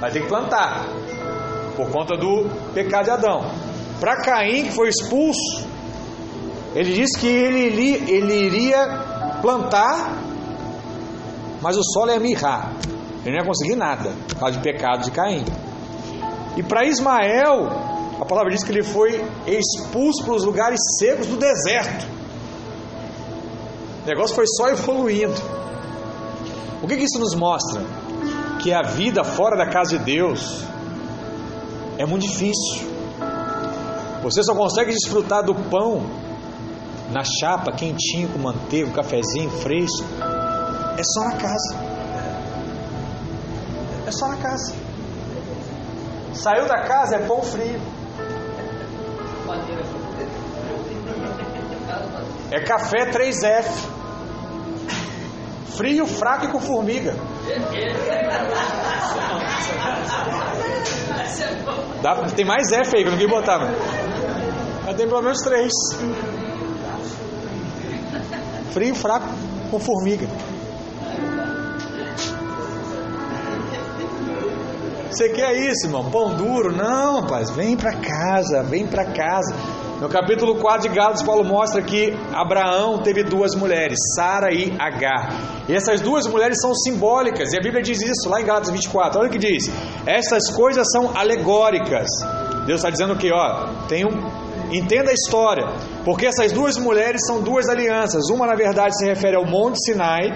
Vai ter que plantar. Por conta do pecado de Adão. Para Caim, que foi expulso, ele disse que ele, ele iria plantar, mas o solo ia mirrar. Ele não ia conseguir nada, por causa do pecado de Caim. E para Ismael, a palavra diz que ele foi expulso para os lugares secos do deserto. O negócio foi só evoluindo. O que, que isso nos mostra? que a vida fora da casa de Deus é muito difícil. Você só consegue desfrutar do pão na chapa, quentinho, com manteiga, cafezinho fresco. É só na casa. É só na casa. Saiu da casa, é pão frio. É café 3F. Frio, fraco e com formiga. Dá, tem mais F aí que eu não quis botar, mas tem pelo menos três. Frio, fraco, com formiga. Você quer isso, irmão? Pão duro? Não, rapaz, vem para casa, vem para casa. No capítulo 4 de Gálatas, Paulo mostra que Abraão teve duas mulheres, Sara e Agar. E essas duas mulheres são simbólicas, e a Bíblia diz isso lá em Gálatas 24. Olha o que diz: essas coisas são alegóricas. Deus está dizendo que, ó, tem um, entenda a história, porque essas duas mulheres são duas alianças. Uma, na verdade, se refere ao Monte Sinai,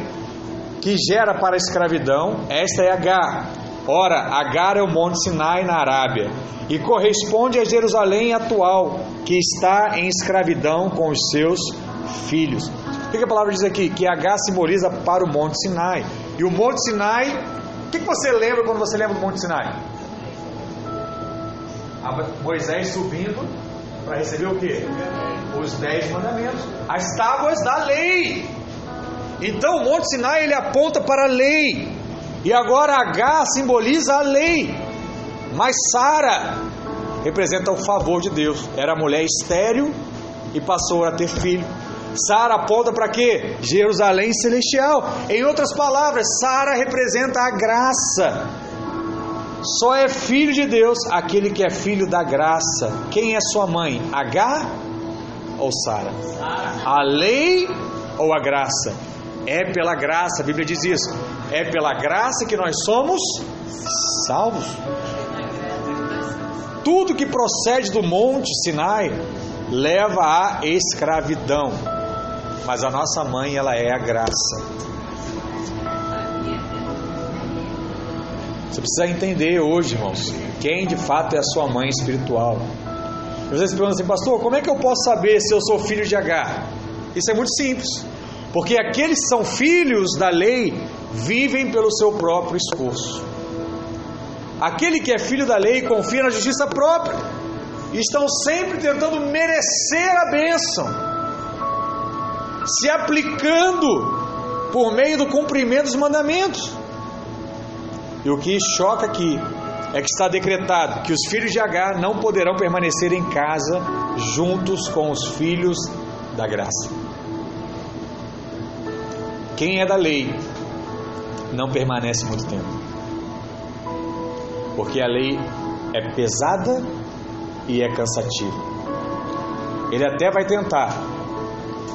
que gera para a escravidão, esta é Agar. Ora, Agar é o Monte Sinai na Arábia e corresponde a Jerusalém atual, que está em escravidão com os seus filhos. O que a palavra diz aqui? Que H simboliza para o Monte Sinai. E o Monte Sinai, o que você lembra quando você lembra do Monte Sinai? Moisés subindo para receber o que? Os dez mandamentos, as tábuas da lei. Então o Monte Sinai ele aponta para a lei. E agora H simboliza a lei. Mas Sara representa o favor de Deus. Era mulher estéril e passou a ter filho. Sara aponta para quê? Jerusalém celestial. Em outras palavras, Sara representa a graça. Só é filho de Deus aquele que é filho da graça. Quem é sua mãe? H ou Sara? A lei ou a graça? É pela graça, a Bíblia diz isso. É pela graça que nós somos salvos. Tudo que procede do monte Sinai leva à escravidão. mas a nossa mãe, ela é a graça. Você precisa entender hoje, irmãos, quem de fato é a sua mãe espiritual. E vocês perguntam assim, pastor, como é que eu posso saber se eu sou filho de H? Isso é muito simples. Porque aqueles que são filhos da lei vivem pelo seu próprio esforço. Aquele que é filho da lei confia na justiça própria. E estão sempre tentando merecer a bênção, se aplicando por meio do cumprimento dos mandamentos. E o que choca aqui é que está decretado que os filhos de Agar não poderão permanecer em casa juntos com os filhos da graça. Quem é da lei não permanece muito tempo. Porque a lei é pesada e é cansativa. Ele até vai tentar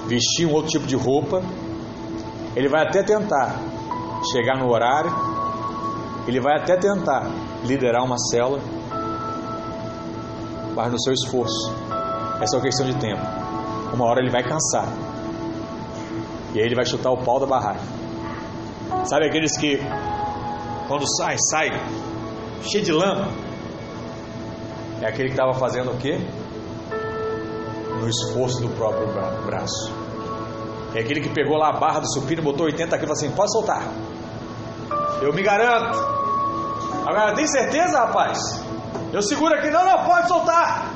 vestir um outro tipo de roupa, ele vai até tentar chegar no horário, ele vai até tentar liderar uma célula, mas no seu esforço. É só questão de tempo. Uma hora ele vai cansar. E aí ele vai chutar o pau da barraca. Sabe aqueles que quando sai, sai cheio de lama? É aquele que estava fazendo o quê? No esforço do próprio braço. É aquele que pegou lá a barra do supino, botou 80 quilos e falou assim: pode soltar. Eu me garanto. Agora, tem certeza, rapaz? Eu seguro aqui, não, não, pode soltar.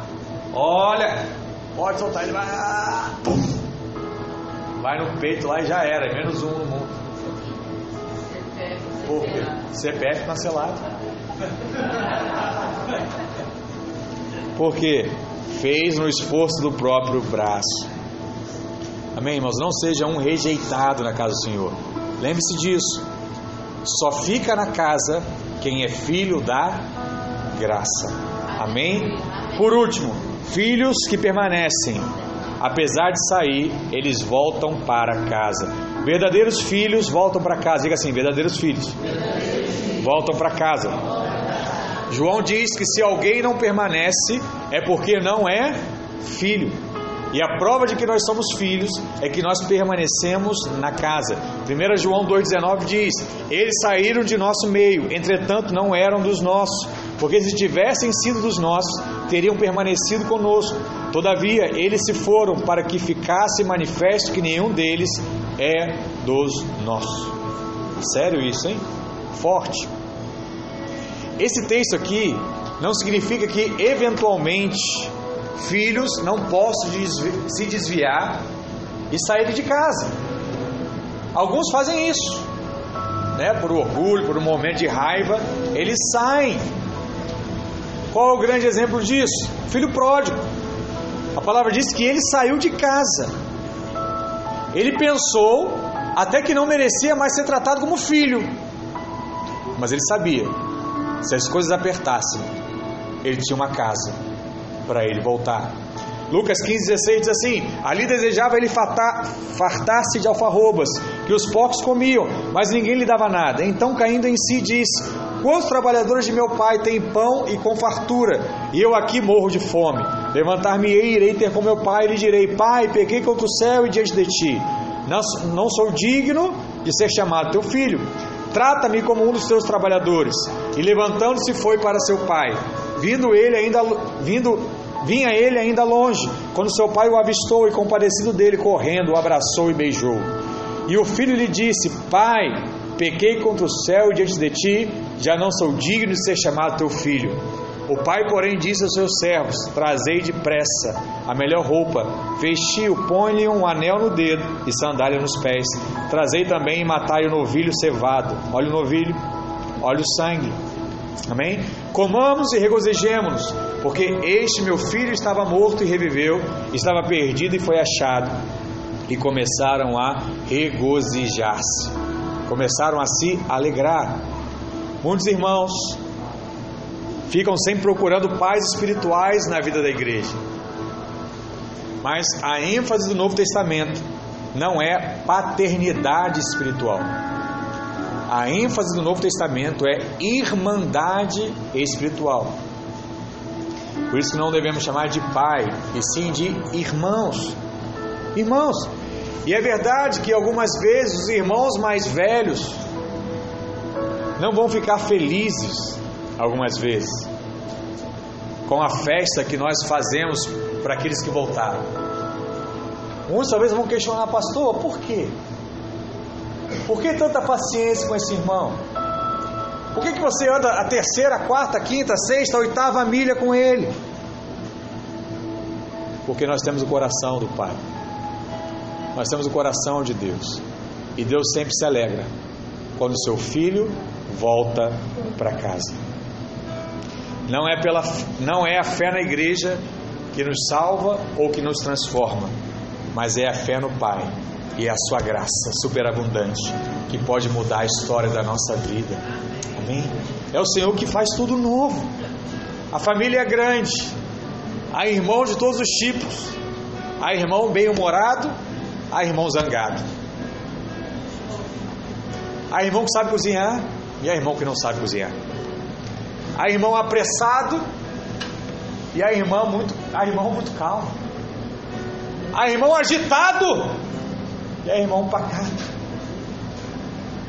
Olha, pode soltar, ele vai. Pum. Vai no peito lá e já era, é menos um no mundo. Por quê? CPF cancelado. Porque fez no esforço do próprio braço. Amém, irmãos? Não seja um rejeitado na casa do Senhor. Lembre-se disso. Só fica na casa quem é filho da graça. Amém? Por último, filhos que permanecem apesar de sair, eles voltam para casa. Verdadeiros filhos voltam para casa. Diga assim: verdadeiros filhos voltam para casa. João diz que se alguém não permanece, é porque não é filho. E a prova de que nós somos filhos é que nós permanecemos na casa. 1 João 2,19 diz: Eles saíram de nosso meio, entretanto não eram dos nossos, porque se tivessem sido dos nossos, teriam permanecido conosco. Todavia, eles se foram para que ficasse manifesto que nenhum deles é dos nossos. Sério isso, hein? Forte. Esse texto aqui não significa que eventualmente filhos não possam se desviar e sair de casa. Alguns fazem isso, né? Por orgulho, por um momento de raiva, eles saem. Qual é o grande exemplo disso? Filho pródigo. A palavra diz que ele saiu de casa. Ele pensou até que não merecia mais ser tratado como filho. Mas ele sabia, se as coisas apertassem, ele tinha uma casa para ele voltar. Lucas 15, 16 diz assim: Ali desejava ele fartar-se de alfarrobas, que os porcos comiam, mas ninguém lhe dava nada. Então, caindo em si, disse: Quantos trabalhadores de meu pai têm pão e com fartura, e eu aqui morro de fome? Levantar-me-ei, irei ter com meu pai, e lhe direi: Pai, pequei contra o céu e diante de ti. Não, não sou digno de ser chamado teu filho. Trata-me como um dos teus trabalhadores. E levantando-se foi para seu pai. Vindo ele ainda vindo vinha ele ainda longe, quando seu pai o avistou e compadecido dele correndo, o abraçou e beijou. E o filho lhe disse: Pai, pequei contra o céu diante de ti, já não sou digno de ser chamado teu filho. O pai, porém, disse aos seus servos: Trazei depressa a melhor roupa, vestiu, põe-lhe um anel no dedo e sandália nos pés. Trazei também e matai o novilho cevado. Olha o novilho, olha o sangue. Amém? Comamos e regozijemos-nos, porque este meu filho estava morto e reviveu, estava perdido e foi achado. E começaram a regozijar-se, começaram a se alegrar. Muitos irmãos ficam sempre procurando pais espirituais na vida da igreja. Mas a ênfase do Novo Testamento não é paternidade espiritual. A ênfase do Novo Testamento é irmandade espiritual. Por isso que não devemos chamar de pai, e sim de irmãos. Irmãos, E é verdade que algumas vezes os irmãos mais velhos não vão ficar felizes, algumas vezes, com a festa que nós fazemos para aqueles que voltaram. Muitos talvez vão questionar, pastor, por quê? Por que tanta paciência com esse irmão? Por que, que você anda a terceira, a quarta, a quinta, a sexta, a oitava milha com ele? Porque nós temos o coração do Pai. Nós temos o coração de Deus. E Deus sempre se alegra quando seu filho volta para casa. Não é, pela, não é a fé na igreja que nos salva ou que nos transforma, mas é a fé no Pai e é a sua graça superabundante que pode mudar a história da nossa vida. Amém? É o Senhor que faz tudo novo. A família é grande, há irmão de todos os tipos, há irmão bem-humorado, há irmão zangado, há irmão que sabe cozinhar e há irmão que não sabe cozinhar, há irmão apressado e há irmão muito, há irmão muito calmo, há irmão agitado há irmão pacato,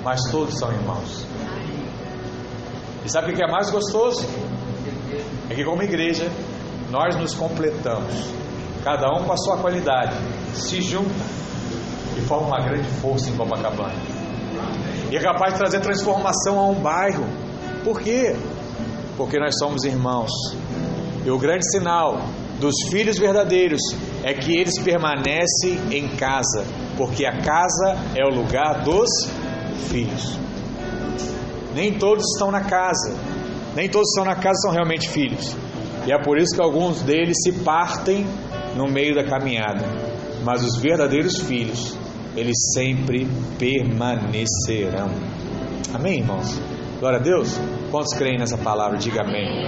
mas todos são irmãos. E sabe o que é mais gostoso? É que, como igreja, nós nos completamos, cada um com a sua qualidade, se junta e forma uma grande força em Copacabana. E é capaz de trazer transformação a um bairro. Por quê? Porque nós somos irmãos. E o grande sinal dos filhos verdadeiros é que eles permanecem em casa, porque a casa é o lugar dos filhos. Nem todos estão na casa. Nem todos estão na casa são realmente filhos. E é por isso que alguns deles se partem no meio da caminhada. Mas os verdadeiros filhos, eles sempre permanecerão. Amém, irmãos? Glória a Deus. Quantos creem nessa palavra? Diga amém.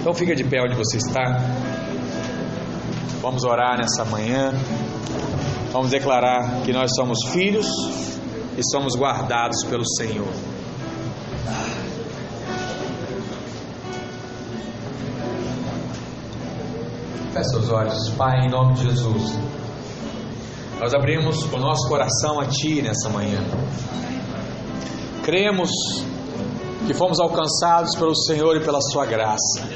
Então fica de pé onde você está. Vamos orar nessa manhã. Vamos declarar que nós somos filhos e somos guardados pelo Senhor. Feche seus olhos, Pai, em nome de Jesus. Nós abrimos o nosso coração a Ti nessa manhã. Cremos que fomos alcançados pelo Senhor e pela Sua graça.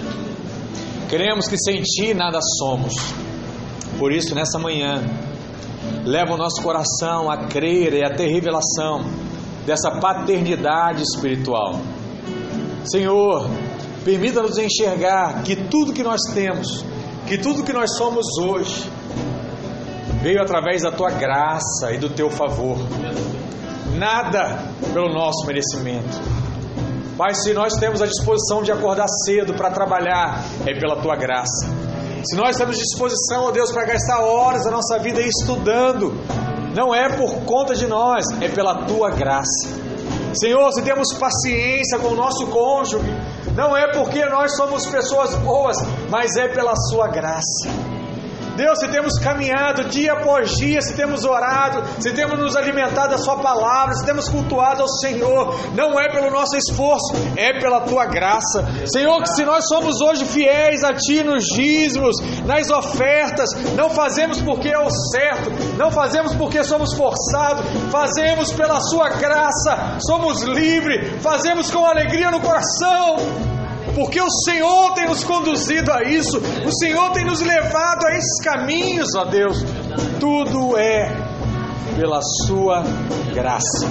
Cremos que sem Ti nada somos. Por isso, nessa manhã, leva o nosso coração a crer e a ter revelação dessa paternidade espiritual. Senhor, permita-nos enxergar que tudo que nós temos, que tudo que nós somos hoje, veio através da tua graça e do teu favor. Nada pelo nosso merecimento. Pai, se nós temos a disposição de acordar cedo para trabalhar, é pela tua graça. Se nós temos disposição, ó Deus, para gastar horas da nossa vida estudando, não é por conta de nós, é pela tua graça. Senhor, se temos paciência com o nosso cônjuge, não é porque nós somos pessoas boas, mas é pela sua graça. Deus, se temos caminhado dia após dia, se temos orado, se temos nos alimentado da Sua palavra, se temos cultuado ao Senhor, não é pelo nosso esforço, é pela Tua graça. Senhor, que se nós somos hoje fiéis a Ti nos dízimos, nas ofertas, não fazemos porque é o certo, não fazemos porque somos forçados, fazemos pela Sua graça, somos livres, fazemos com alegria no coração porque o Senhor tem nos conduzido a isso, o Senhor tem nos levado a esses caminhos, ó Deus. Tudo é pela Sua graça.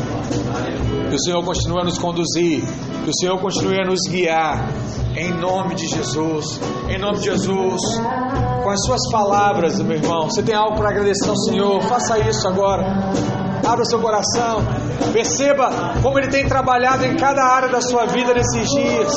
Que o Senhor continue a nos conduzir, que o Senhor continue a nos guiar, em nome de Jesus, em nome de Jesus. Com as Suas palavras, meu irmão, você tem algo para agradecer ao Senhor, faça isso agora. Abra seu coração, perceba como Ele tem trabalhado em cada área da sua vida nesses dias.